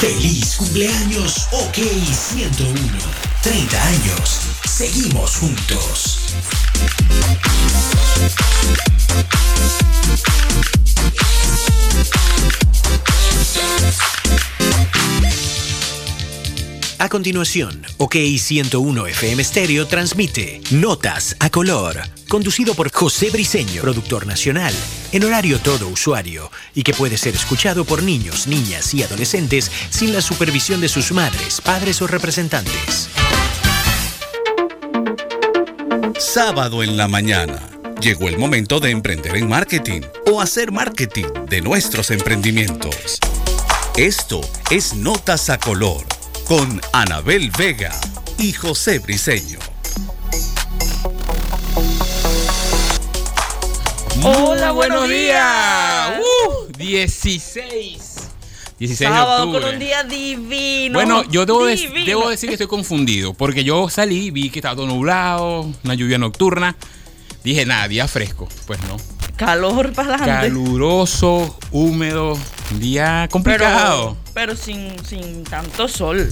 Feliz cumpleaños, OK 101. 30 años. Seguimos juntos. A continuación, OK 101 FM Stereo transmite Notas a color, conducido por José Briseño, productor nacional, en horario todo usuario, y que puede ser escuchado por niños, niñas y adolescentes sin la supervisión de sus madres, padres o representantes. Sábado en la mañana. Llegó el momento de emprender en marketing o hacer marketing de nuestros emprendimientos. Esto es Notas a Color con Anabel Vega y José Briseño. Hola, buenos días. Uh, 16. 16 de Sábado octubre. con un día divino. Bueno, yo debo, de- decir que estoy confundido, porque yo salí, vi que estaba todo nublado, una lluvia nocturna. Dije, nada, día fresco. Pues no. Calor para adelante. Caluroso, húmedo, día complicado. Pero, pero sin, sin tanto sol.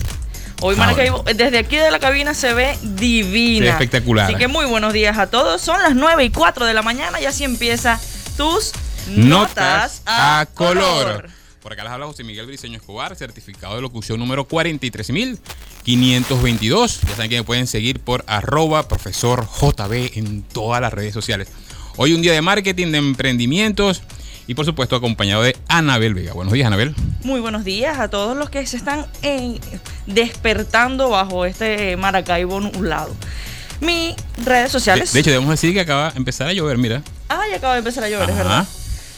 Hoy Ah, Maracaibo, desde aquí de la cabina se ve divina. Espectacular. Así que muy buenos días a todos. Son las 9 y 4 de la mañana y así empieza tus Notas a color. Por acá les habla José Miguel Briceño Escobar, certificado de locución número 43522. Ya saben que me pueden seguir por arroba profesor JB en todas las redes sociales. Hoy un día de marketing, de emprendimientos y por supuesto acompañado de Anabel Vega. Buenos días, Anabel. Muy buenos días a todos los que se están eh, despertando bajo este Maracaibo nublado. Mis redes De, sociales. de hecho, debemos decir que acaba de empezar a llover, mira. Ah, ya acaba de empezar a llover, es verdad.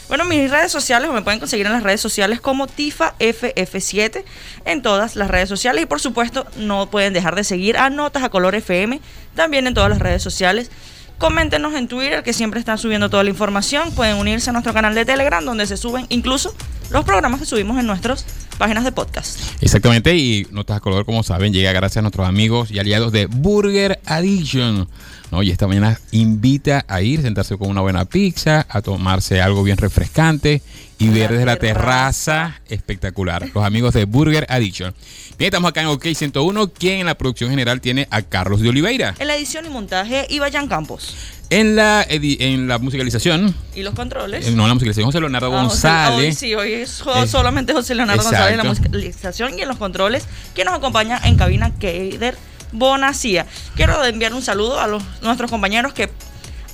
Bueno, mis redes sociales me pueden conseguir en las redes sociales como TifaFF7 en todas las redes sociales y por supuesto no pueden dejar de seguir a Notas a Color FM también en todas las redes sociales. Coméntenos en Twitter que siempre están subiendo toda la información. Pueden unirse a nuestro canal de Telegram donde se suben incluso los programas que subimos en nuestras páginas de podcast. Exactamente, y Notas a Color, como saben, llega gracias a nuestros amigos y aliados de Burger Addiction. ¿No? Y esta mañana invita a ir, sentarse con una buena pizza, a tomarse algo bien refrescante y ver desde la terraza espectacular. Los amigos de Burger Addiction. Bien, estamos acá en OK 101, quien en la producción general tiene a Carlos de Oliveira. En la edición y montaje, Ibayan Campos. En la, en la musicalización, Y los controles. eh, no en la musicalización, José Leonardo Ah, González. hoy sí, hoy es solamente José Leonardo González en la musicalización y en los controles, que nos acompaña en cabina Keider Bonacía. Quiero enviar un saludo a los, nuestros compañeros que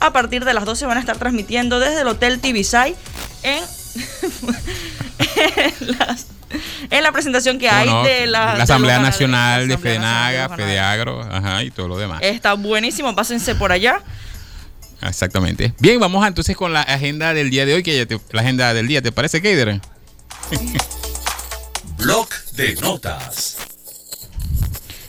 a partir de las 12 van a estar transmitiendo desde el Hotel Tibisay en, en las- en la presentación que hay de la, de Asamblea Nacional de Asamblea Nacional Fedenaga, ganaderos. Fedeagro, ajá, y todo lo demás. Está buenísimo, pásense por allá. Exactamente. Bien, vamos a, entonces con la agenda del día de hoy, que ya te- la agenda del día, ¿te parece, Keider? Blog de notas.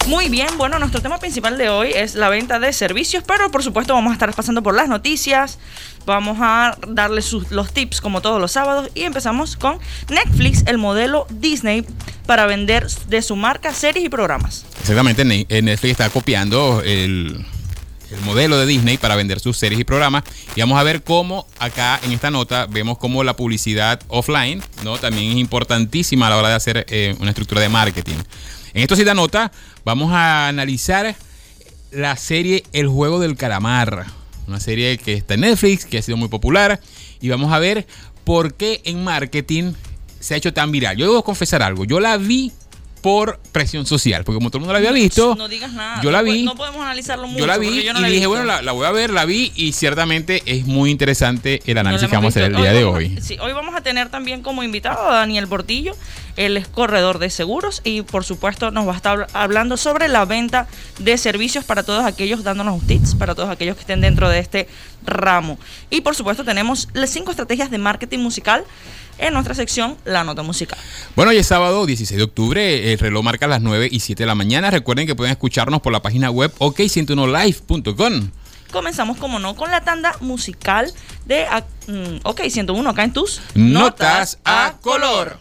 Muy bien, bueno, nuestro tema principal de hoy es la venta de servicios, pero por supuesto vamos a estar pasando por las noticias, vamos a darles los tips como todos los sábados y empezamos con Netflix, el modelo Disney para vender de su marca series y programas. Exactamente, eh, Netflix está copiando el, el modelo de Disney para vender sus series y programas. Y vamos a ver cómo acá en esta nota vemos cómo la publicidad offline ¿no? también es importantísima a la hora de hacer eh, una estructura de marketing. En esta cita nota vamos a analizar la serie El Juego del Calamar. Una serie que está en Netflix, que ha sido muy popular. Y vamos a ver por qué en marketing se ha hecho tan viral. Yo debo confesar algo. Yo la vi por presión social, porque como todo el mundo la había visto, No digas nada. yo la vi. No podemos analizarlo mucho. yo la vi yo no y la dije, visto. bueno, la, la voy a ver, la vi y ciertamente es muy interesante el análisis que vamos a hacer el día de vamos a- hoy. sí, hoy vamos a tener también como invitado a Daniel Portillo. Él es corredor de seguros y por supuesto nos va a estar hablando sobre la venta de servicios para todos aquellos, dándonos tips para todos aquellos que estén dentro de este ramo. Y por supuesto tenemos las cinco estrategias de marketing musical en nuestra sección La Nota Musical. Bueno, hoy es sábado 16 de octubre, el reloj marca las 9 y 7 de la mañana. Recuerden que pueden escucharnos por la página web ok101live.com. Comenzamos, como no, con la tanda musical de ah, mm, OK 101 acá en tus Notas a color.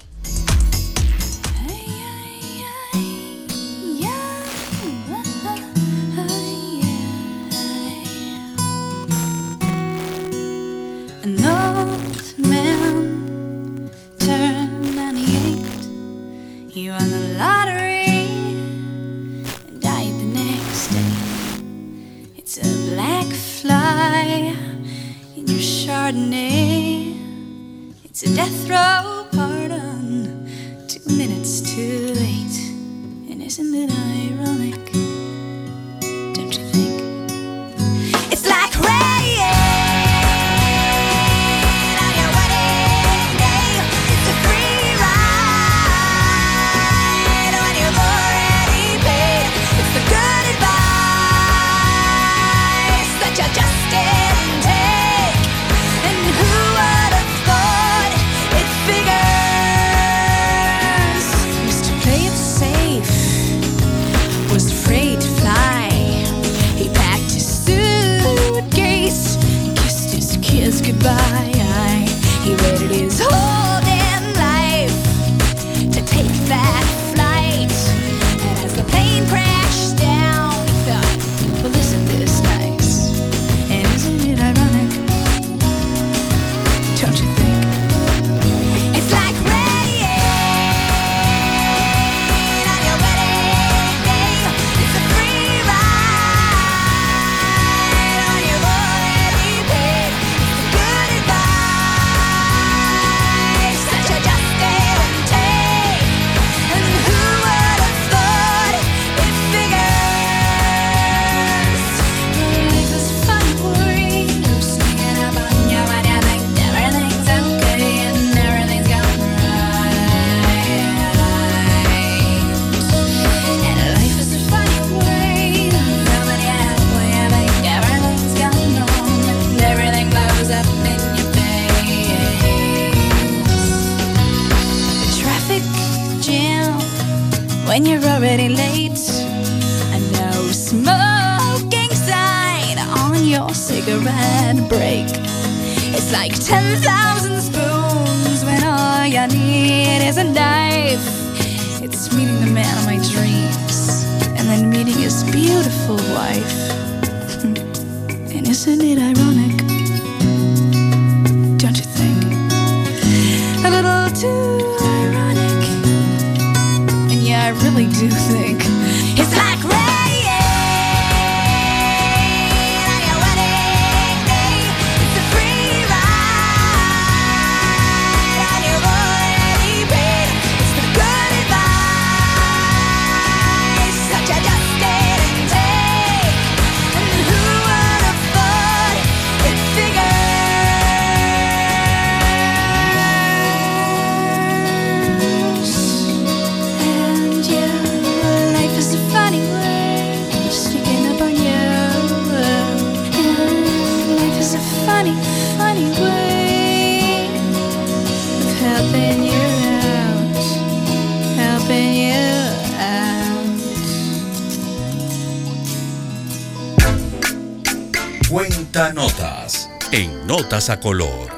Notas a Color.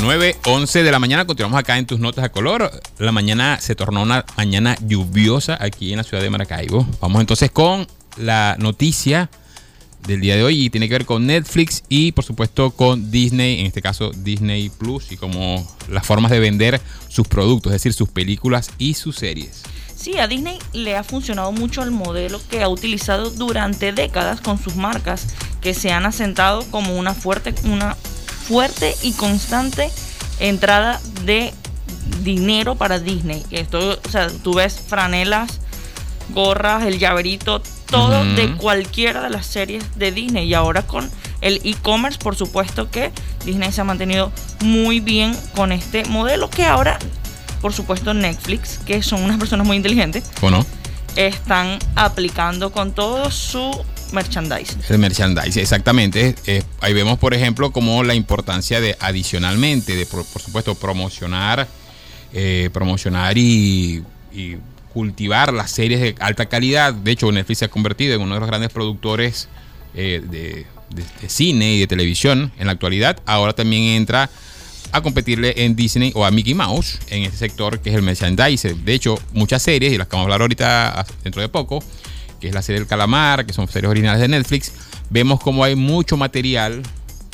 Nueve, 11 de la mañana, continuamos acá en tus notas a color. La mañana se tornó una mañana lluviosa aquí en la ciudad de Maracaibo. Vamos entonces con la noticia del día de hoy y tiene que ver con Netflix y por supuesto con Disney, en este caso Disney Plus y como las formas de vender sus productos, es decir, sus películas y sus series. Sí, a Disney le ha funcionado mucho el modelo que ha utilizado durante décadas con sus marcas, que se han asentado como una fuerte, una fuerte y constante entrada de dinero para Disney. Esto, o sea, tú ves franelas, gorras, el llaverito, todo de cualquiera de las series de Disney. Y ahora con el e-commerce, por supuesto que Disney se ha mantenido muy bien con este modelo que ahora, por supuesto, Netflix, que son unas personas muy inteligentes, ¿O no? están aplicando con todo su merchandising. El merchandising, exactamente. Eh, ahí vemos, por ejemplo, como la importancia de adicionalmente, de por, por supuesto, promocionar, eh, promocionar y, y cultivar las series de alta calidad. De hecho, Netflix se ha convertido en uno de los grandes productores eh, de, de- de cine y de televisión en la actualidad. Ahora también entra a competirle en Disney o a Mickey Mouse en este sector que es el merchandising. De hecho, muchas series, y las que vamos a hablar ahorita dentro de poco, que es la serie del calamar, que son series originales de Netflix, vemos como hay mucho material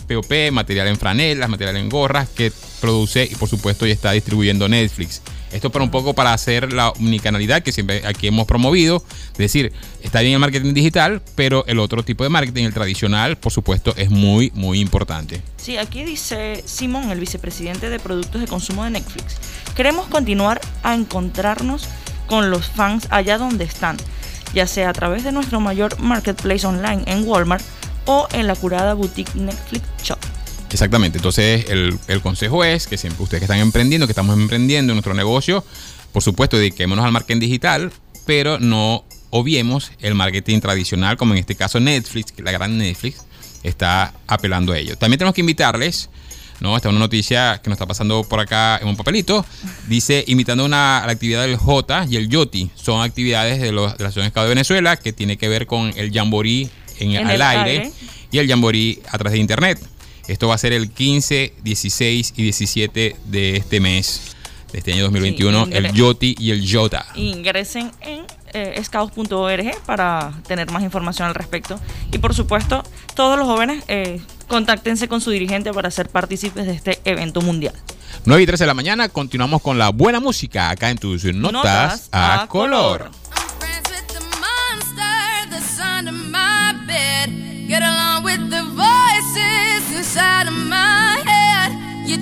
POP, material en franelas, material en gorras que produce y por supuesto ya está distribuyendo Netflix. Esto para un poco para hacer la unicanalidad que siempre aquí hemos promovido. Es decir, está bien el marketing digital, pero el otro tipo de marketing, el tradicional, por supuesto, es muy, muy importante. Sí, aquí dice Simón, el vicepresidente de productos de consumo de Netflix. Queremos continuar a encontrarnos con los fans allá donde están, ya sea a través de nuestro mayor marketplace online en Walmart o en la curada boutique Netflix Shop. Exactamente. Entonces, el, el consejo es que siempre ustedes que están emprendiendo, que estamos emprendiendo en nuestro negocio, por supuesto, dediquémonos al marketing digital, pero no obviemos el marketing tradicional, como en este caso Netflix, que la gran Netflix está apelando a ello. También tenemos que invitarles, ¿no? Esta es una noticia que nos está pasando por acá en un papelito. Dice, invitando una, a la actividad del J y el Yoti. Son actividades de, los, de la Asociación de Estado de Venezuela que tiene que ver con el jamboree en, En al el aire, aire. y el jamboree a través de internet. Esto va a ser el 15, 16 y 17 de este mes, de este año 2021, Sí, el Yoti y el Yota. Ingresen en eh, scouts.org para tener más información al respecto. Y por supuesto, todos los jóvenes eh, contáctense con su dirigente para ser partícipes de este evento mundial. 9 y 13 de la mañana, continuamos con la buena música acá en tus notas, Notas a, a color. color.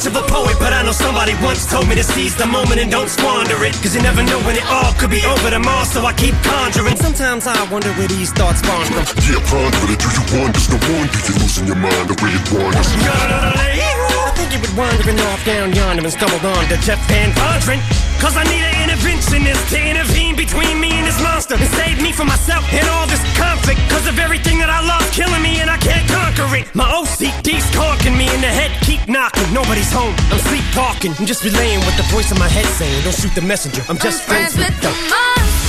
much of a poet, but I know somebody once told me to seize the moment and don't squander it. Cause you never know when it all could be over tomorrow, so I keep conjuring. Sometimes I wonder where these thoughts spawn from. Yeah, ponder it. Do you wonder? No wonder you're losing your mind the way it wanders. I think you would wandering off down yonder and stumbled on to Jeff Van Vondren. Cause I need an interventionist to intervene between me and this monster and save me from myself and all this conflict. Cause of everything that I love killing me and I can't conquer it. My OCD's conking me in the head, keep knocking. Nobody's home, I'm sleepwalking. I'm just relaying what the voice in my head saying. Don't shoot the messenger, I'm just I'm friends with the the. monster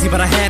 crazy, but I had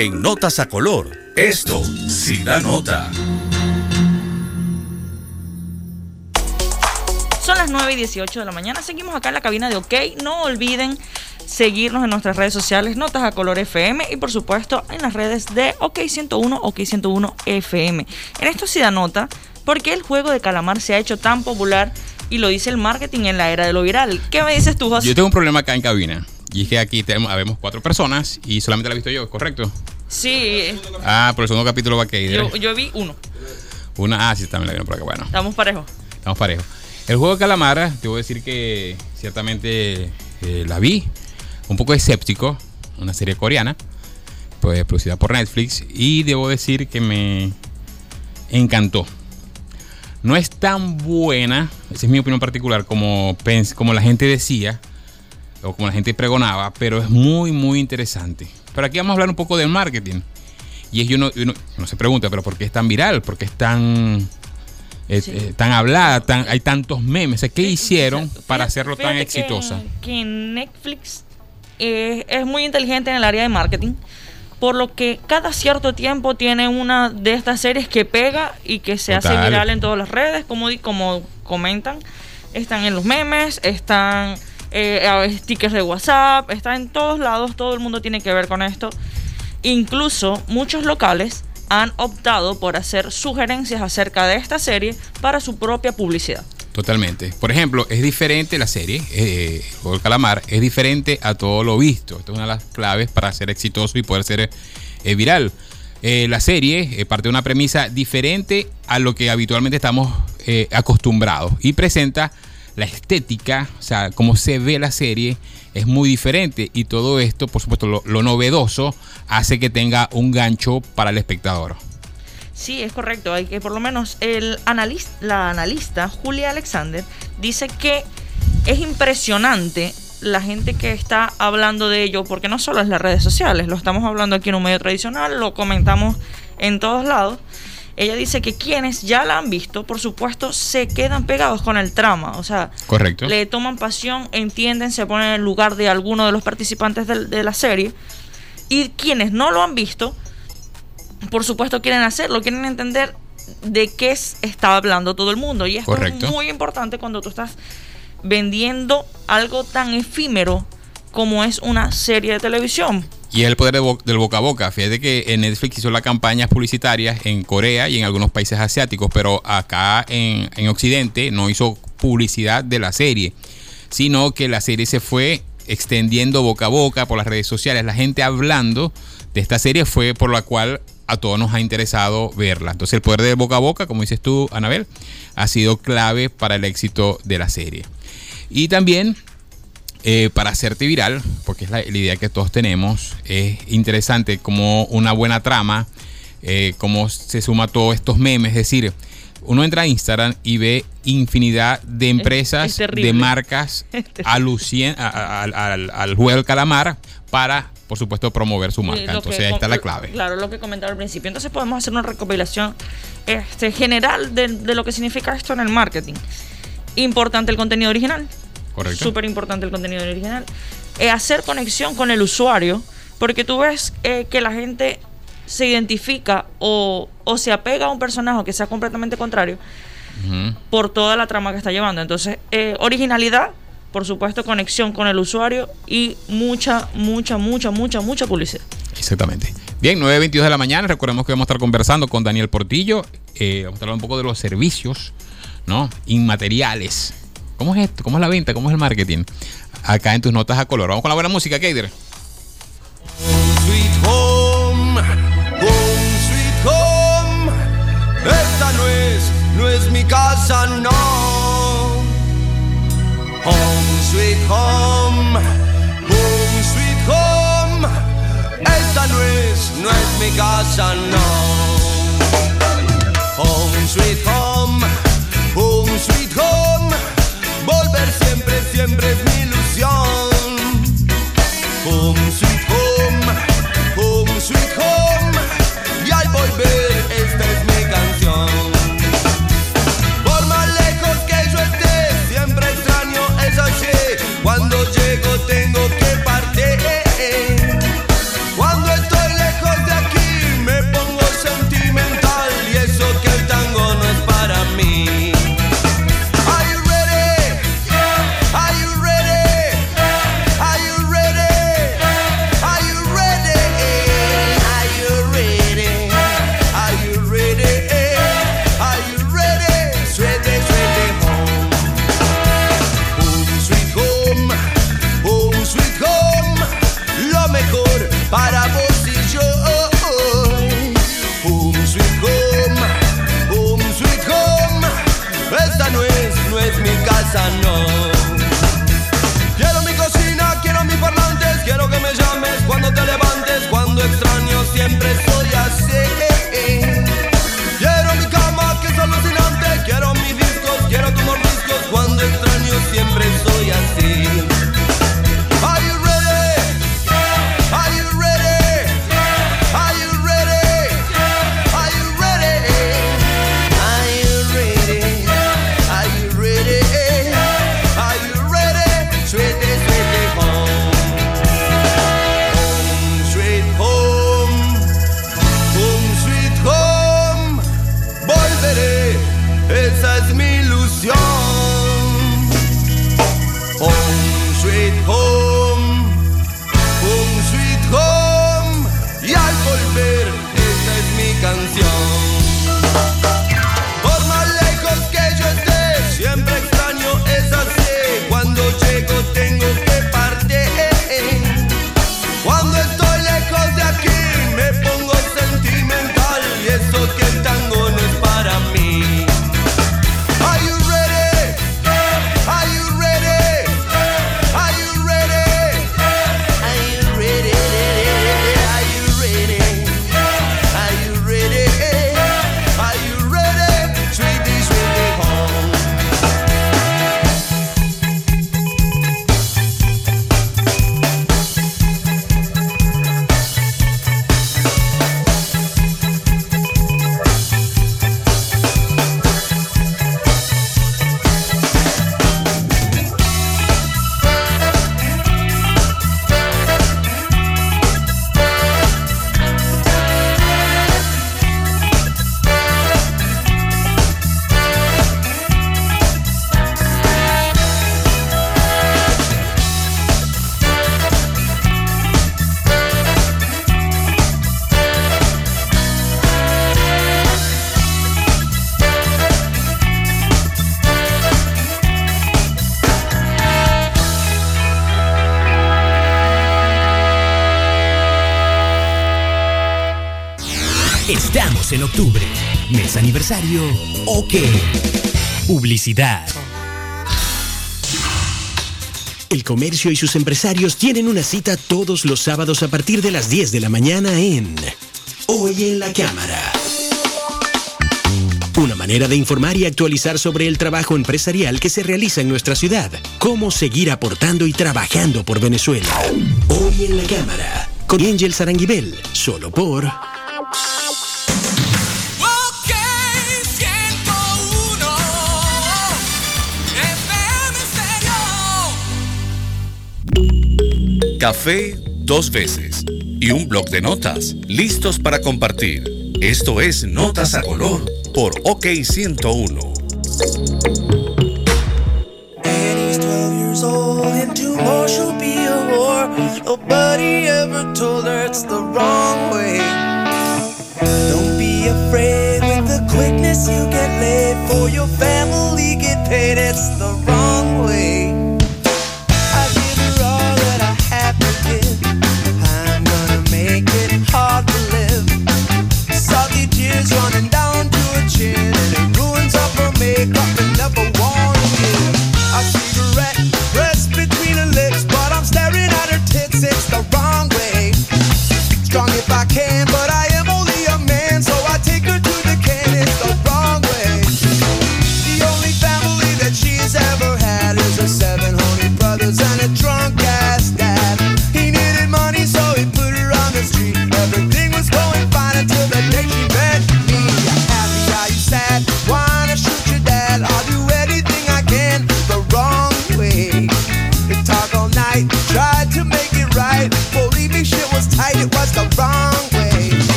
En Notas a Color, esto sí da nota. Son las 9 y 18 de la mañana. Seguimos acá en la cabina de OK. No olviden seguirnos en nuestras redes sociales, Notas a Color FM y por supuesto en las redes de OK101, OK101 FM. En esto sí da nota porque el juego de calamar se ha hecho tan popular y lo dice el marketing en la era de lo viral. ¿Qué me dices tú, José? Yo tengo un problema acá en cabina. Y es que aquí tenemos, habemos cuatro personas y solamente la he visto yo, ¿correcto? Sí, Ah, por el segundo capítulo va a caer. yo, yo vi uno. Una, ah, sí, también la vieron por acá. Bueno, Estamos parejos. estamos parejos. El juego de calamar, te voy a decir que ciertamente eh, la vi. Un poco escéptico. Una serie coreana. Pues producida por Netflix. Y debo decir que me encantó. No es tan buena, esa es mi opinión particular, como, pens- como la gente decía, o como la gente pregonaba, pero es muy, muy interesante. Pero aquí vamos a hablar un poco del marketing. Y es que uno, uno- uno se pregunta, pero ¿por qué es tan viral? ¿Por qué es tan, eh, Sí. eh, tan hablada? Tan, hay tantos memes. ¿Qué hicieron Exacto. para hacerlo tan fíjate que- exitosa? Que, Netflix eh, es muy inteligente en el área de marketing, por lo que cada cierto tiempo tiene una de estas series que pega y que se hace viral en todas las redes, como, como comentan. Están en los memes, están eh, stickers de WhatsApp, están en todos lados, todo el mundo tiene que ver con esto. Incluso muchos locales han optado por hacer sugerencias acerca de esta serie para su propia publicidad. Totalmente. Por ejemplo, es diferente la serie, eh, calamar, es diferente a todo lo visto. Esta es una de las claves para ser exitoso y poder ser eh, viral. Eh, la serie eh, parte de una premisa diferente a lo que habitualmente estamos acostumbrados y presenta la estética, o sea, cómo se ve la serie es muy diferente y todo esto, por supuesto, lo, novedoso hace que tenga un gancho para el espectador. Sí, es correcto. Hay que por lo menos el analista, la analista Julia Alexander dice que es impresionante la gente que está hablando de ello, porque no solo es las redes sociales, lo estamos hablando aquí en un medio tradicional, lo comentamos en todos lados. Ella dice que quienes ya la han visto, por supuesto, se quedan pegados con el trama, o sea, Correcto. le toman pasión, entienden, se ponen en el lugar de alguno de los participantes de, la serie. Y quienes no lo han visto, por supuesto quieren hacerlo, quieren entender de qué es- está hablando todo el mundo. Y esto Correcto. es muy importante cuando tú estás vendiendo algo tan efímero como es una serie de televisión. Y es el poder de del boca a boca. Fíjate que en Netflix hizo las campañas publicitarias en Corea y en algunos países asiáticos, pero acá en, en Occidente no hizo publicidad de la serie, sino que la serie se fue extendiendo boca a boca por las redes sociales. La gente hablando de esta serie fue por la cual a todos nos ha interesado verla. Entonces el poder del boca a boca, como dices tú, Anabel, ha sido clave para el éxito de la serie. Y también eh, para hacerte viral, porque es la, la idea que todos tenemos, es interesante como una buena trama, eh, cómo se suma todos estos memes, es decir, uno entra a Instagram y ve infinidad de empresas, es de marcas alucien a- a- al, al- al juego del calamar para, por supuesto, promover su marca. Entonces que ahí está la clave. Claro, lo que comentaba al principio. Entonces podemos hacer una recopilación este, general de, de lo que significa esto en el marketing. Importante el contenido original. Correcto. Súper importante el contenido original. Eh, hacer conexión con el usuario, porque tú ves eh, que la gente se identifica o, o se apega a un personaje que sea completamente contrario por toda la trama que está llevando. Entonces, eh, originalidad, por supuesto, conexión con el usuario y mucha, mucha, mucha, mucha, mucha publicidad. Exactamente. Bien, 9.22 de la mañana. Recordemos que vamos a estar conversando con Daniel Portillo. Eh, vamos a hablar un poco de los servicios, ¿no? Inmateriales. ¿Cómo es esto? ¿Cómo es la venta? ¿Cómo es el marketing? Acá en tus notas a color. Vamos con la buena música, Keider. Sweet home, home sweet home. Esta no es, no es mi casa, no. Home sweet home, home sweet home. Esta no es, no es mi casa, no. Home sweet home. Siempre, siempre es mi ilusión. Estamos en octubre. Mes aniversario. Ok. Publicidad. El comercio y sus empresarios tienen una cita todos los sábados a partir de las 10 de la mañana en Hoy en la Cámara. Una manera de informar y actualizar sobre el trabajo empresarial que se realiza en nuestra ciudad. Cómo seguir aportando y trabajando por Venezuela. Hoy en la Cámara. Con Angel Saranguibel. Solo por Café dos veces y un bloc de notas listos para compartir. Esto es Notas a Color por OK 101. Nobody ever told her it's the wrong way. Don't be afraid with the quickness you get laid for your family get paid. It's the wrong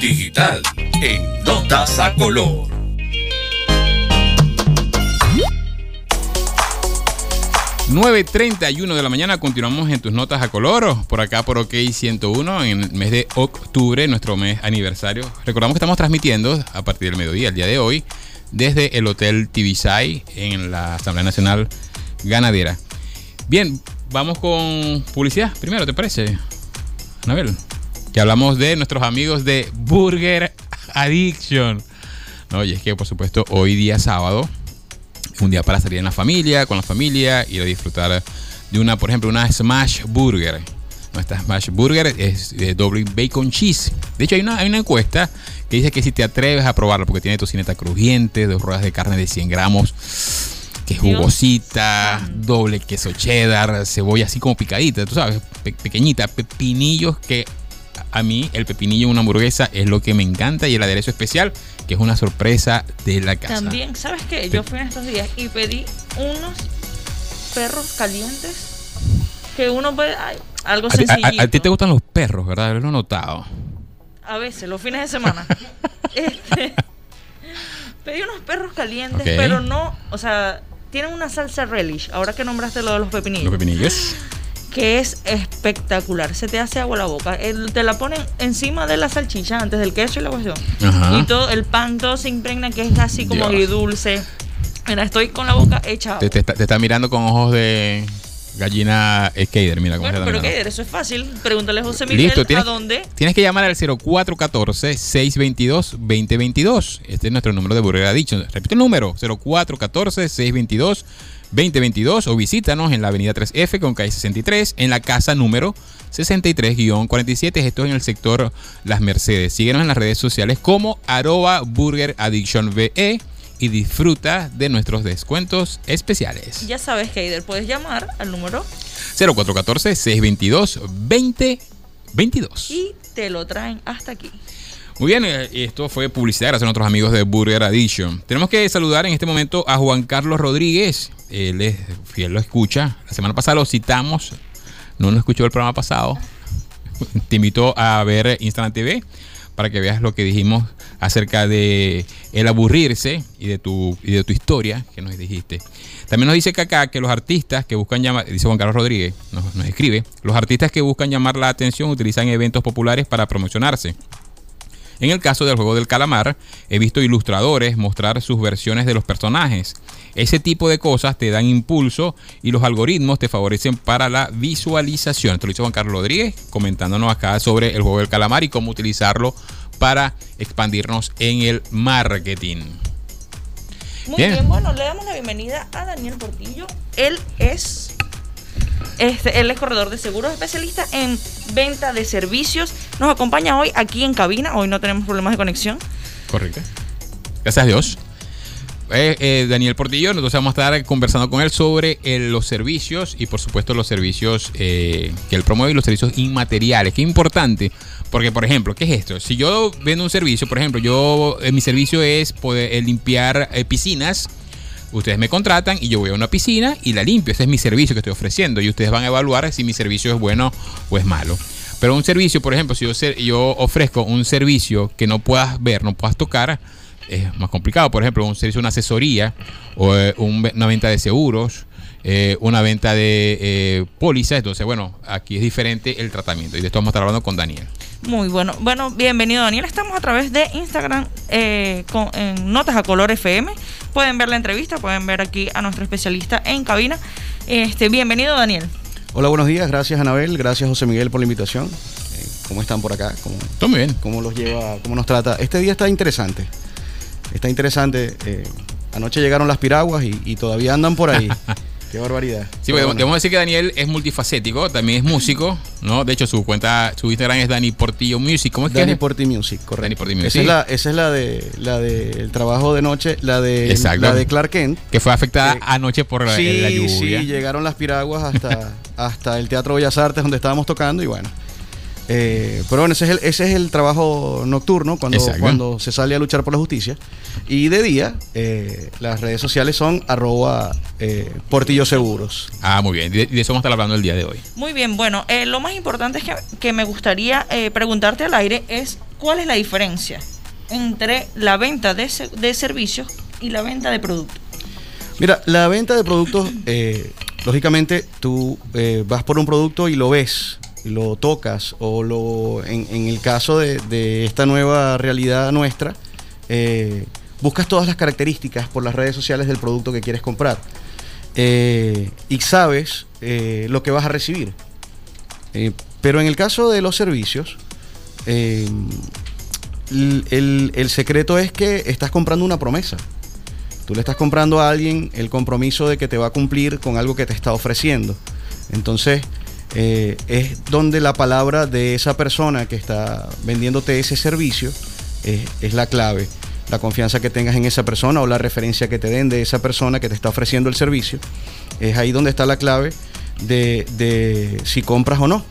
Digital en Notas a Color. ...9.31 de la mañana... ...continuamos en tus notas a color... ...por acá por OK 101... ...en el mes de octubre... ...nuestro mes aniversario... ...recordamos que estamos transmitiendo... ...a partir del mediodía, el día de hoy... ...desde el Hotel Tibisay... ...en la Asamblea Nacional Ganadera... Bien, vamos con publicidad primero, ¿te parece? Anabel, que hablamos de nuestros amigos de Burger Addiction. No, y es que por supuesto hoy día sábado, un día para salir en la familia, con la familia, ir a disfrutar de una, por ejemplo, una Smash Burger. Nuestra Smash Burger es doble bacon cheese. De hecho, hay una, hay una encuesta que dice que si te atreves a probarlo, porque tiene tocineta crujiente, dos ruedas de carne de 100 gramos, que es jugosita, doble queso cheddar, cebolla así como picadita, tú sabes, pe- pequeñita, pepinillos que a mí el pepinillo en una hamburguesa es lo que me encanta y el aderezo especial, que es una sorpresa de la casa. También, ¿sabes qué? Yo fui en estos días y pedí unos perros calientes que uno puede. ay, algo a- sencillo. a- a ti te gustan los perros, ¿verdad? Lo he notado. A veces, los fines de semana. Este, pedí unos perros calientes, pero no, o sea, tienen una salsa relish, ahora que nombraste lo de los pepinillos, Los pepinillos. Que es espectacular, se te hace agua la boca. El- te la ponen encima de la salchicha, antes del queso y la cuestión. Ajá. Y todo, el pan todo se impregna, que es así como agridulce. Mira, estoy con la boca hecha. Te, te está, te está mirando con ojos de gallina skater, mira cómo Bueno, se pero. ¿qué? Eso es fácil. Pregúntale a José Miguel Listo, a dónde. tienes que llamar al 0414-622-2022. Este es nuestro número de Burger Addiction. Repito el número, 0414-622-2022 o visítanos en la avenida 3F con calle 63 en la casa número 63-47. Esto es en el sector Las Mercedes. Síguenos en las redes sociales como arroba Burger Addiction VE y disfruta de nuestros descuentos especiales. Ya sabes, Heider, puedes llamar al número 0414-622-2022. y te lo traen hasta aquí. Muy bien, eh, esto fue publicidad gracias a nuestros amigos de Burger Addiction. Tenemos que saludar en este momento a Juan Carlos Rodríguez. Él es lo escucha. La semana pasada lo citamos. No lo escuchó el programa pasado. Te invito a ver Instagram TV para que veas lo que dijimos acerca de el aburrirse y de tu, y de tu historia que nos dijiste. También nos dice que acá que los artistas que buscan llamar, dice Juan Carlos Rodríguez, nos, nos escribe, los artistas que buscan llamar la atención utilizan eventos populares para promocionarse. En el caso del juego del calamar, he visto ilustradores mostrar sus versiones de los personajes. Ese tipo de cosas te dan impulso y los algoritmos te favorecen para la visualización. Esto lo hizo Juan Carlos Rodríguez comentándonos acá sobre el juego del calamar y cómo utilizarlo para expandirnos en el marketing. Muy Bien. bien. bueno, le damos la bienvenida a Daniel Portillo. Él es este, él es corredor de seguros, especialista en venta de servicios. Nos acompaña hoy aquí en cabina. Hoy no tenemos problemas de conexión. Correcto. Gracias a Dios. Eh, eh, Daniel Portillo, entonces vamos a estar conversando con él sobre eh, los servicios y por supuesto los servicios que él promueve y los servicios inmateriales. Qué importante, porque por ejemplo, ¿qué es esto? Si yo vendo un servicio, por ejemplo, yo mi servicio es poder limpiar piscinas, ustedes me contratan y yo voy a una piscina y la limpio. Ese es mi servicio que estoy ofreciendo y ustedes van a evaluar si mi servicio es bueno o es malo. Pero un servicio, por ejemplo, si yo, ofrezco un servicio que no puedas ver, no puedas tocar, es más complicado. Por ejemplo, un servicio, una asesoría o eh, un una venta de seguros, eh, una venta de eh, pólizas. Entonces, bueno, aquí es diferente el tratamiento. Y de esto vamos a estar hablando con Daniel. Muy bueno. Bueno, bienvenido Daniel. Estamos a través de Instagram eh, con, en Notas a Color FM. Pueden ver la entrevista, pueden ver aquí a nuestro especialista en cabina. Este, bienvenido Daniel. Hola, buenos días. Gracias, Anabel. Gracias, José Miguel, por la invitación. Eh, ¿Cómo están por acá? ¿Cómo, Todo muy bien. ¿Cómo los lleva? ¿Cómo nos trata? Este día está interesante. Está interesante. Eh, anoche llegaron las piraguas y, y todavía andan por ahí. Qué barbaridad. Sí, porque bueno. debemos decir que Daniel es multifacético, también es músico, ¿no? De hecho, su cuenta, su Instagram es Dani Portillo Music. ¿Cómo es que Dani es? Porti Music, correcto. Dani Porti Esa Music. es la, esa es la de la del trabajo de noche, la de Exacto. la de Clark Kent. Que fue afectada Eh, anoche por la- Sí, la lluvia. sí, llegaron las piraguas hasta, hasta el Teatro Bellas Artes donde estábamos tocando y bueno. Eh, pero bueno, ese es, el, ese es el trabajo nocturno cuando, Exacto. cuando se sale a luchar por la justicia. Y de día, eh, las redes sociales son arroba eh, Seguros. Ah, muy bien. De, de eso vamos a estar hablando el día de hoy. Muy bien, bueno, eh, lo más importante es que, que me gustaría eh, preguntarte al aire es cuál es la diferencia entre la venta de, de servicios y la venta de productos. Mira, la venta de productos, eh, lógicamente tú eh, vas por un producto y lo ves, lo tocas, o lo, en, el caso de, esta nueva realidad nuestra, eh, buscas todas las características por las redes sociales del producto que quieres comprar. Eh, y sabes eh, lo que vas a recibir. Pero en el caso de los servicios, el- el secreto es que estás comprando una promesa. Tú le estás comprando a alguien el compromiso de que te va a cumplir con algo que te está ofreciendo. Entonces, eh, es donde la palabra de esa persona que está vendiéndote ese servicio es la clave. La confianza que tengas en esa persona o la referencia que te den de esa persona que te está ofreciendo el servicio. Es ahí donde está la clave de, de si compras o no.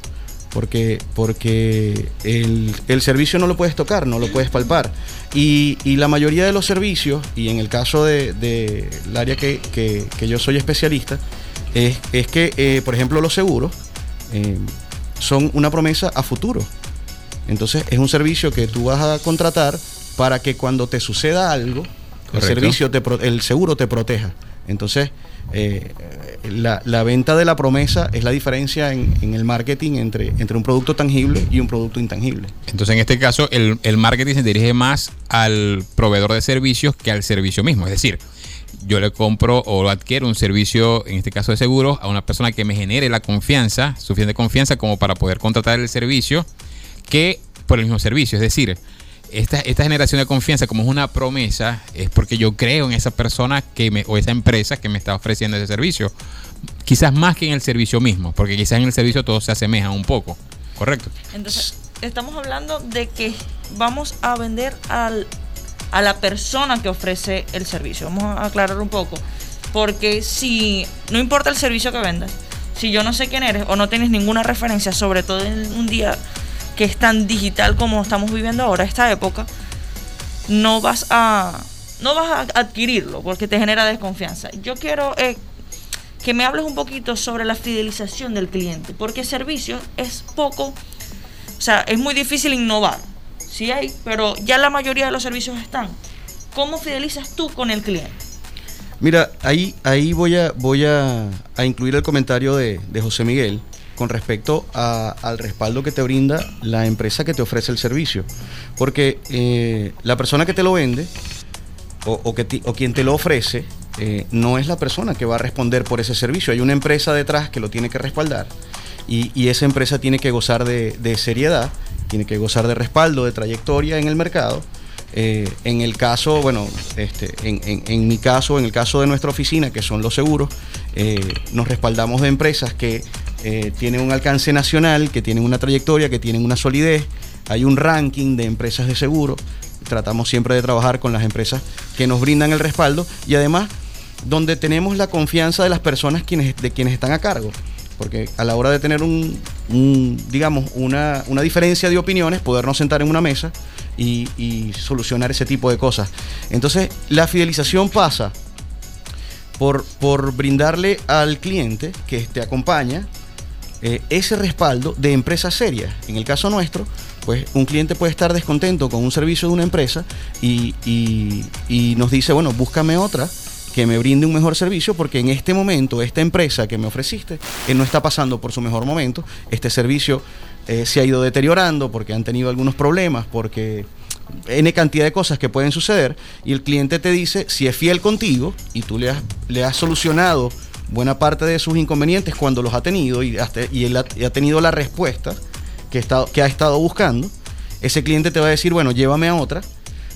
Porque, porque el, el servicio no lo puedes tocar, no lo puedes palpar. Y, y la mayoría de los servicios, y en el caso del de, del área que, que- que yo soy especialista, es, es que, eh, por ejemplo, los seguros eh, son una promesa a futuro. Entonces es un servicio que tú vas a contratar para que cuando te suceda algo, el servicio, te, pro- el seguro te proteja. Entonces, eh, la, la venta de la promesa es la diferencia en, en el marketing entre, entre un producto tangible y un producto intangible. Entonces, en este caso, el, el marketing se dirige más al proveedor de servicios que al servicio mismo. Es decir, yo le compro o adquiero un servicio, en este caso de seguros, a una persona que me genere la confianza, suficiente confianza como para poder contratar el servicio, que por el mismo servicio. Es decir, esta, esta generación de confianza, como es una promesa, es porque yo creo en esa persona que me, o esa empresa que me está ofreciendo ese servicio. Quizás más que en el servicio mismo, porque quizás en el servicio todo se asemeja un poco. ¿Correcto? Entonces, estamos hablando de que vamos a vender al, a la persona que ofrece el servicio. Vamos a aclarar un poco. Porque si no importa el servicio que vendas, si yo no sé quién eres o no tienes ninguna referencia, sobre todo en un día que es tan digital como estamos viviendo ahora, esta época, no vas a no vas a adquirirlo porque te genera desconfianza. Yo quiero eh, que me hables un poquito sobre la fidelización del cliente, porque servicio es poco, o sea, es muy difícil innovar. Sí hay, pero ya la mayoría de los servicios están. ¿Cómo fidelizas tú con el cliente? Mira, ahí, ahí voy, a, voy a, a incluir el comentario de, de José Miguel con respecto al respaldo que te brinda la empresa que te ofrece el servicio. Porque eh, la persona que te lo vende o, o quien te lo ofrece eh, no es la persona que va a responder por ese servicio. Hay una empresa detrás que lo tiene que respaldar y, y esa empresa tiene que gozar de, de seriedad, tiene que gozar de respaldo, de trayectoria en el mercado. Eh, en el caso, bueno, este, en, mi caso, en el caso de nuestra oficina, que son los seguros, eh, nos respaldamos de empresas que eh, tienen un alcance nacional, que tienen una trayectoria, que tienen una solidez. Hay un ranking de empresas de seguro. Tratamos siempre de trabajar con las empresas que nos brindan el respaldo y además donde tenemos la confianza de las personas de quienes están a cargo. Porque a la hora de tener un, digamos, una, una diferencia de opiniones, podernos sentar en una mesa y, y solucionar ese tipo de cosas. Entonces, la fidelización pasa por, por brindarle al cliente que te acompaña eh, ese respaldo de empresas serias. En el caso nuestro, pues un cliente puede estar descontento con un servicio de una empresa y- y nos dice, bueno, búscame otra que me brinde un mejor servicio porque en este momento esta empresa que me ofreciste eh, no está pasando por su mejor momento. Este servicio eh, se ha ido deteriorando porque han tenido algunos problemas, porque N cantidad de cosas que pueden suceder y el cliente te dice si es fiel contigo y tú le has, le has solucionado buena parte de sus inconvenientes cuando los ha tenido y, él ha, tenido la respuesta que ha estado buscando, ese cliente te va a decir, bueno, llévame a otra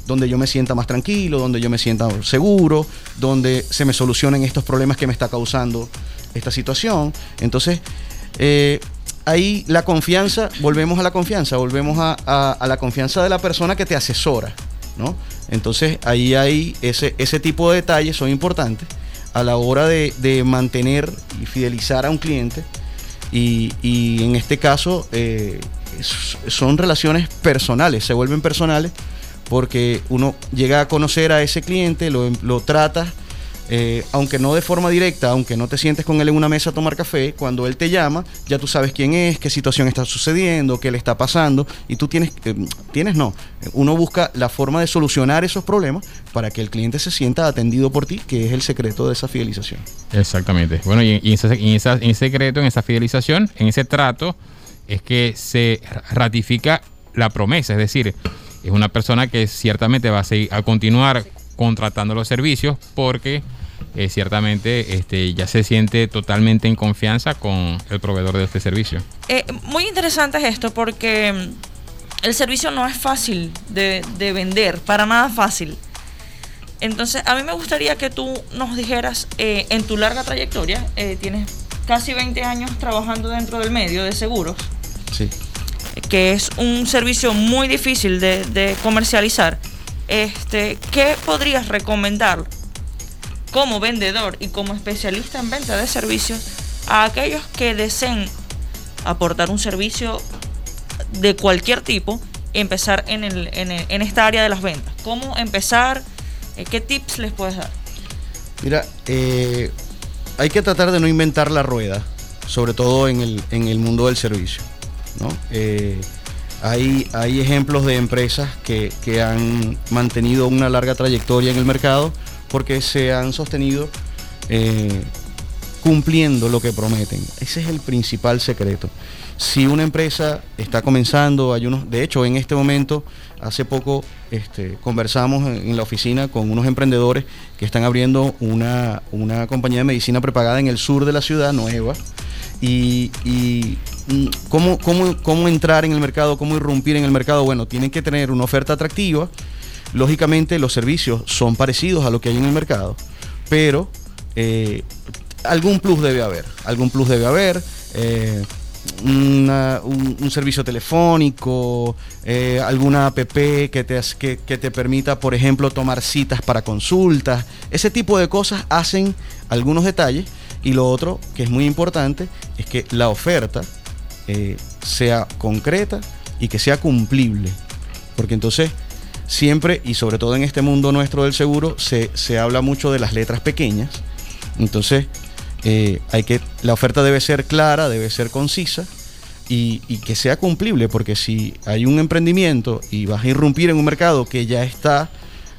donde yo me sienta más tranquilo, donde yo me sienta seguro, donde se me solucionen estos problemas que me está causando esta situación. Entonces, eh, ahí la confianza, volvemos a la confianza, volvemos a, la confianza de la persona que te asesora, ¿no? Entonces, ahí hay ese, ese tipo de detalles son importantes a la hora de, mantener y fidelizar a un cliente. Y, y en este caso, eh, son relaciones personales, se vuelven personales porque uno llega a conocer a ese cliente, lo, lo tratas, eh, aunque no de forma directa, aunque no te sientes con él en una mesa a tomar café, cuando él te llama, ya tú sabes quién es, qué situación está sucediendo, qué le está pasando, y tú tienes, eh, tienes no, uno busca la forma de solucionar esos problemas para que el cliente se sienta atendido por ti, que es el secreto de esa fidelización. Exactamente. Bueno, y, y esa- en ese secreto, en esa fidelización, en ese trato, es que se ratifica la promesa. Es decir, es una persona que ciertamente va a, seguir, a continuar contratando los servicios porque eh, ciertamente este, ya se siente totalmente en confianza con el proveedor de este servicio. Eh, muy interesante es esto porque mm, el servicio no es fácil de, de vender, para nada fácil. Entonces, a mí me gustaría que tú nos dijeras, eh, en tu larga trayectoria, eh, tienes casi 20 años trabajando dentro del medio de seguros, Sí. Que es un servicio muy difícil de, comercializar. Este, ¿Qué podrías recomendar como vendedor y como especialista en venta de servicios a aquellos que deseen aportar un servicio de cualquier tipo y empezar en, el- en esta área de las ventas? ¿Cómo empezar? Eh, ¿Qué tips les puedes dar? Mira, eh, hay que tratar de no inventar la rueda, sobre todo en el, en el mundo del servicio. Eh, hay, hay ejemplos de empresas que, que han mantenido una larga trayectoria en el mercado porque se han sostenido eh, cumpliendo lo que prometen. Ese es el principal secreto. Si una empresa está comenzando, hay unos, de hecho, en este momento, hace poco este, conversamos en, en la oficina con unos emprendedores que están abriendo una, una compañía de medicina prepagada en el sur de la ciudad, nueva. Y, y, mm, ¿cómo, cómo, cómo entrar en el mercado, cómo irrumpir en el mercado. Bueno, tienen que tener una oferta atractiva. Lógicamente, los servicios son parecidos a lo que hay en el mercado, pero eh, algún plus debe haber. Algún plus debe haber. eh, un, servicio telefónico, eh, alguna app que te, que te permita, por ejemplo, tomar citas para consultas. Ese tipo de cosas hacen algunos detalles. Y lo otro, que es muy importante, es que la oferta eh, sea concreta y que sea cumplible. Porque entonces siempre, y sobre todo en este mundo nuestro del seguro, se, se habla mucho de las letras pequeñas. Entonces, eh, hay que, la oferta debe ser clara, debe ser concisa y, y que sea cumplible, porque si hay un emprendimiento y vas a irrumpir en un mercado que ya está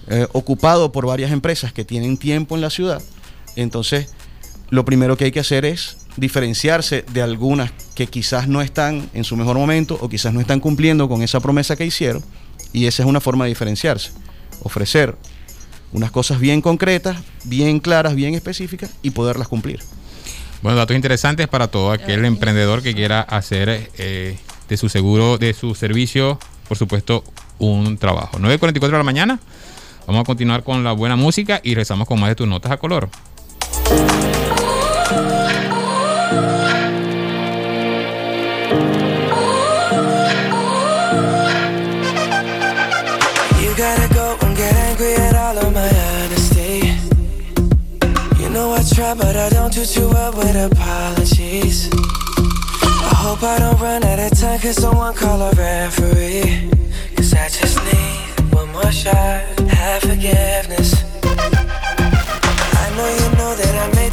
eh, ocupado por varias empresas que tienen tiempo en la ciudad, entonces lo primero que hay que hacer es diferenciarse de algunas que quizás no están en su mejor momento o quizás no están cumpliendo con esa promesa que hicieron y esa es una forma de diferenciarse, ofrecer unas cosas bien concretas, bien claras, bien específicas y poderlas cumplir. Bueno, datos interesantes para todo aquel emprendedor que quiera hacer eh, de su seguro, de su servicio, por supuesto, un trabajo. 9.44 de la mañana. Vamos a continuar con la buena música y regresamos con más de tus notas a color. But I don't do too well with apologies. I hope I don't run out of time, cause someone call a referee. Cause I just need one more shot, have forgiveness.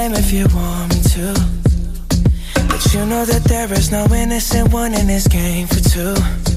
blame if you want me to. But But you know that there is no innocent one in this game for two.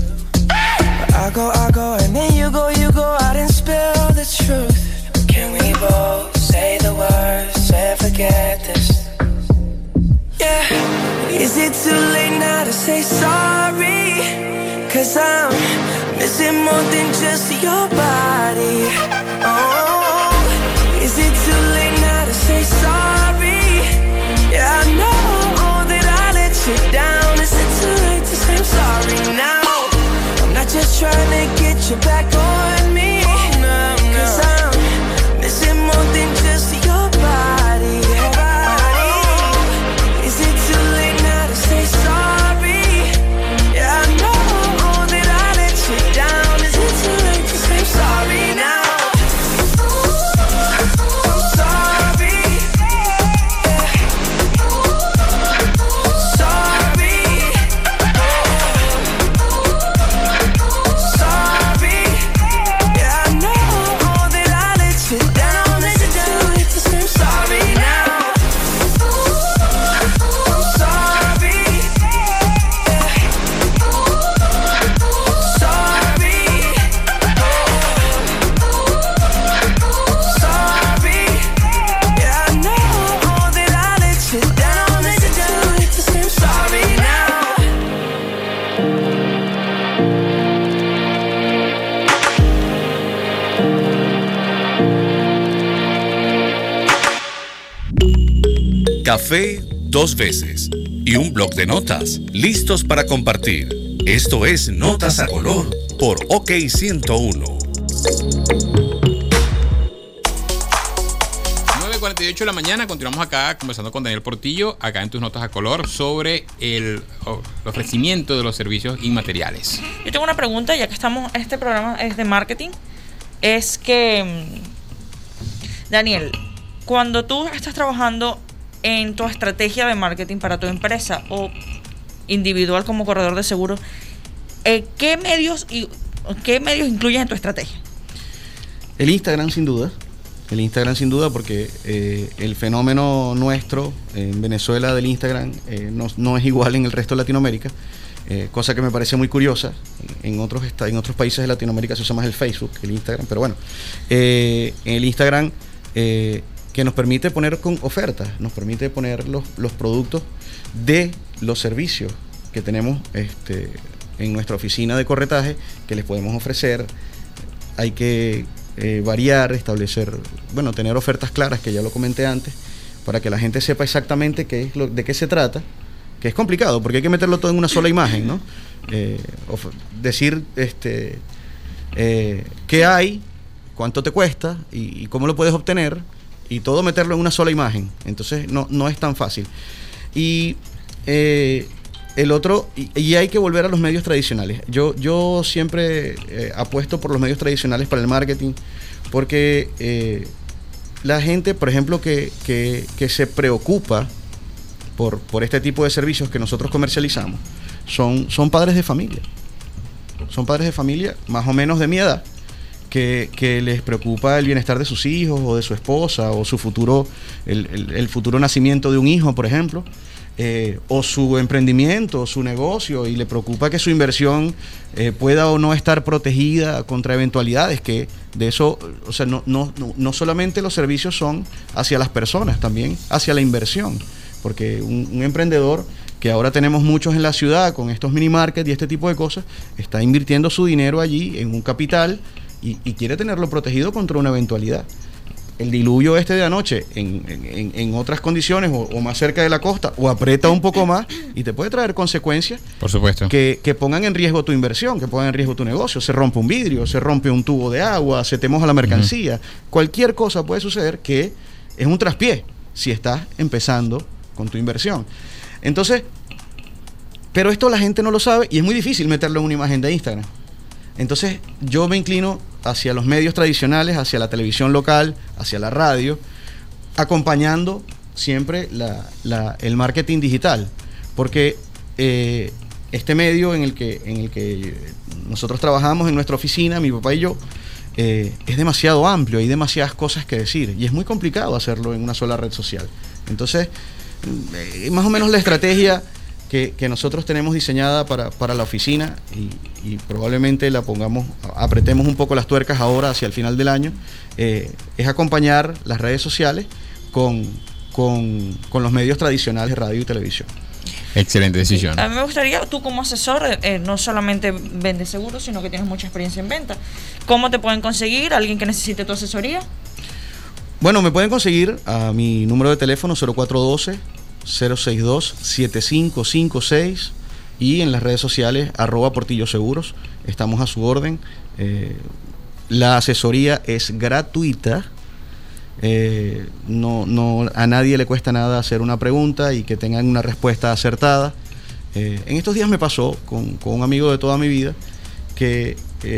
Café dos veces y un blog de notas listos para compartir. Esto es Notas a Color por OK 101. 9.48 de la mañana, continuamos acá conversando con Daniel Portillo, acá en tus notas a color, sobre el, el ofrecimiento de los servicios inmateriales. Yo tengo una pregunta, ya que estamos, este programa es de marketing, es que, mm, Daniel, cuando tú estás trabajando en tu estrategia de marketing para tu empresa o individual como corredor de seguros, eh, ¿qué medios y qué medios incluyes en tu estrategia? El Instagram sin duda. El Instagram sin duda porque eh, el fenómeno nuestro en Venezuela del Instagram eh, no, no es igual en el resto de Latinoamérica. cosa que me parece muy curiosa. En otros, en otros países de Latinoamérica se usa más el Facebook que el Instagram, pero bueno, eh, el Instagram que nos permite poner con ofertas, nos permite poner los, los productos de los servicios que tenemos este, en nuestra oficina de corretaje que les podemos ofrecer. Hay que eh, variar, establecer, bueno, tener ofertas claras, que ya lo comenté antes, para que la gente sepa exactamente qué de qué se trata, que es complicado, porque hay que meterlo todo en una sola imagen, ¿no? Eh, decir este, eh, qué hay, cuánto te cuesta y cómo lo puedes obtener, y todo meterlo en una sola imagen. Entonces no, no es tan fácil. Y eh, el otro, y, hay que volver a los medios tradicionales. Yo, yo siempre eh, apuesto por los medios tradicionales para el marketing, porque eh, la gente, por ejemplo, que, que- que se preocupa por, por este tipo de servicios que nosotros comercializamos, son, son padres de familia. Son padres de familia más o menos de mi edad, que, les preocupa el bienestar de sus hijos o de su esposa o su futuro, el, futuro nacimiento de un hijo, por ejemplo, eh, o su emprendimiento, o su negocio, y le preocupa que su inversión eh, pueda o no estar protegida contra eventualidades, que de eso, o sea, no, no, no, no solamente los servicios son hacia las personas, también hacia la inversión, porque un, un emprendedor que ahora tenemos muchos en la ciudad con estos mini markets y este tipo de cosas, está invirtiendo su dinero allí en un capital y, y quiere tenerlo protegido contra una eventualidad. El diluvio este de anoche en, en- en- en otras condiciones o, o más cerca de la costa o aprieta un poco más y te puede traer consecuencias Por supuesto. que, que pongan en riesgo tu inversión, que pongan en riesgo tu negocio. Se rompe un vidrio, se rompe un tubo de agua, se te moja la mercancía. Cualquier cosa puede suceder que es un traspié si estás empezando con tu inversión. Entonces, pero esto la gente no lo sabe y es muy difícil meterlo en una imagen de Instagram. Entonces, yo me inclino hacia los medios tradicionales, hacia la televisión local, hacia la radio, acompañando siempre la- el marketing digital. Porque eh, este medio en el, que, en el que nosotros trabajamos en nuestra oficina, mi papá y yo, eh, es demasiado amplio, hay demasiadas cosas que decir y es muy complicado hacerlo en una sola red social. Entonces, eh, más o menos la estrategia que, que nosotros tenemos diseñada para, para la oficina y, y probablemente la pongamos, apretemos un poco las tuercas ahora hacia el final del año, eh, es acompañar las redes sociales con, con, con los medios tradicionales de radio y televisión. Excelente decisión. A mí me gustaría, tú como asesor, eh, eh, no solamente vendes seguros, sino que tienes mucha experiencia en venta. ¿Cómo te pueden conseguir alguien que necesite tu asesoría? Bueno, me pueden conseguir a mi número de teléfono 0412-062-7556 y en las redes sociales arroba Portillo Seguros. Estamos a su orden. Eh, la asesoría es gratuita. Eh, no, no, a nadie le cuesta nada hacer una pregunta y que tengan una respuesta acertada. Eh, en estos días me pasó con, con un amigo de toda mi vida que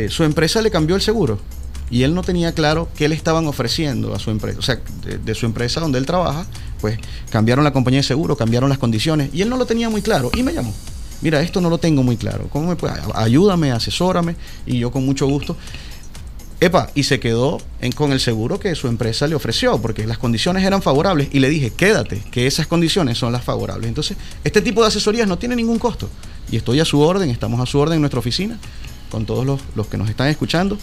su empresa le cambió el seguro y él no tenía claro qué le estaban ofreciendo a su empresa, o sea, de, su empresa donde él trabaja, pues cambiaron la compañía de seguro, cambiaron las condiciones y él no lo tenía muy claro y me llamó. Mira, esto no lo tengo muy claro. ¿Cómo me puede? Ayúdame, asesórame y yo con mucho gusto. Epa, y se quedó en- con el seguro que su empresa le ofreció, porque las condiciones eran favorables. Y le dije, quédate, que esas condiciones son las favorables. Entonces, este tipo de asesorías no tiene ningún costo. Y estoy a su orden, estamos a su orden en nuestra oficina, con todos los, los que nos están escuchando,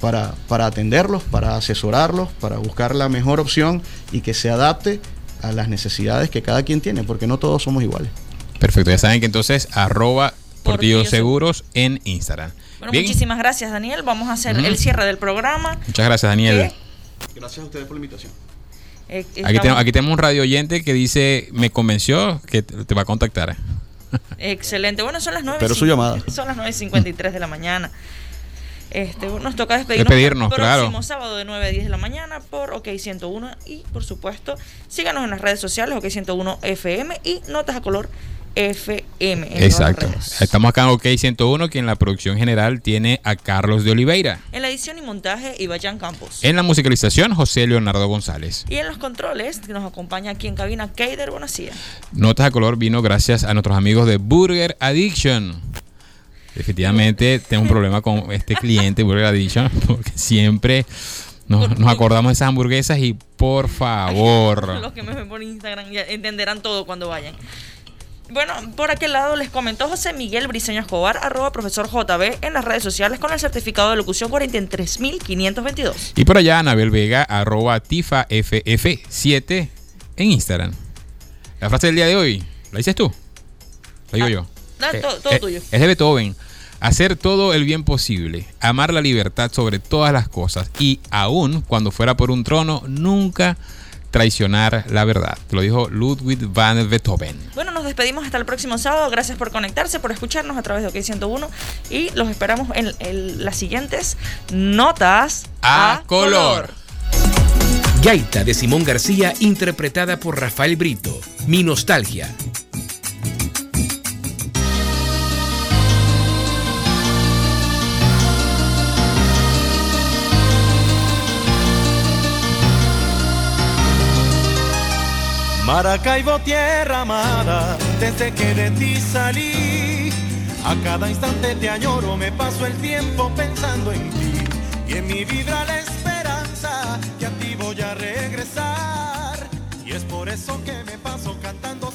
para, para atenderlos, para asesorarlos, para buscar la mejor opción y que se adapte a las necesidades que cada quien tiene, porque no todos somos iguales. Perfecto, ya saben que entonces arroba Portillo Seguros en Instagram. Bueno, Bien, muchísimas gracias, Daniel. Vamos a hacer el cierre del programa. muchas gracias Daniel. Gracias a ustedes por la invitación. Eh, Aquí, tenemos, aquí tenemos un radio oyente que dice, me convenció que te va a contactar. Excelente. Bueno, son las 9. Espero su llamada. Son las 9.53 de la mañana. Este, nos toca despedirnos. Despedirnos, el próximo claro. sábado de 9 a 10 de la mañana por OK 101 y por supuesto síganos en las redes sociales OK 101 FM y Notas a Color FM. Exacto. Estamos acá en OK 101, que en la producción general tiene a Carlos de Oliveira. En la edición y montaje Ibayan Campos. En la musicalización, José Leonardo González. Y en los controles que nos acompaña aquí en cabina Keider Bonacía. Notas a color vino gracias a nuestros amigos de Burger Addiction. Definitivamente tengo un problema con este cliente Burger Addiction porque siempre nos, nos acordamos de esas hamburguesas y por Los favor. que me ven por Instagram ya entenderán todo cuando vayan. Bueno, por aquel lado les comentó José Miguel Briceño Escobar, arroba profesor JB en las redes sociales con el certificado de locución 43522. Y por allá Anabel Vega, arroba TifaFF7 en Instagram. La frase del día de hoy, ¿la dices tú? La digo yo. Da, Eh, to- todo eh, tuyo. Es de Beethoven. Hacer todo el bien posible, amar la libertad sobre todas las cosas y aún cuando fuera por un trono, nunca traicionar la verdad. Te lo dijo Ludwig van Beethoven. Bueno, nos despedimos hasta el próximo sábado. Gracias por conectarse, por escucharnos a través de OK 101 y los esperamos en, en las siguientes notas A color. Gaita de Simón García, interpretada por Rafael Brito. Mi nostalgia. Maracaibo, tierra amada, desde que de ti salí. A cada instante te añoro, me paso el tiempo pensando en ti. Y en mi vibra la esperanza que a ti voy a regresar. Y es por eso que me paso cantando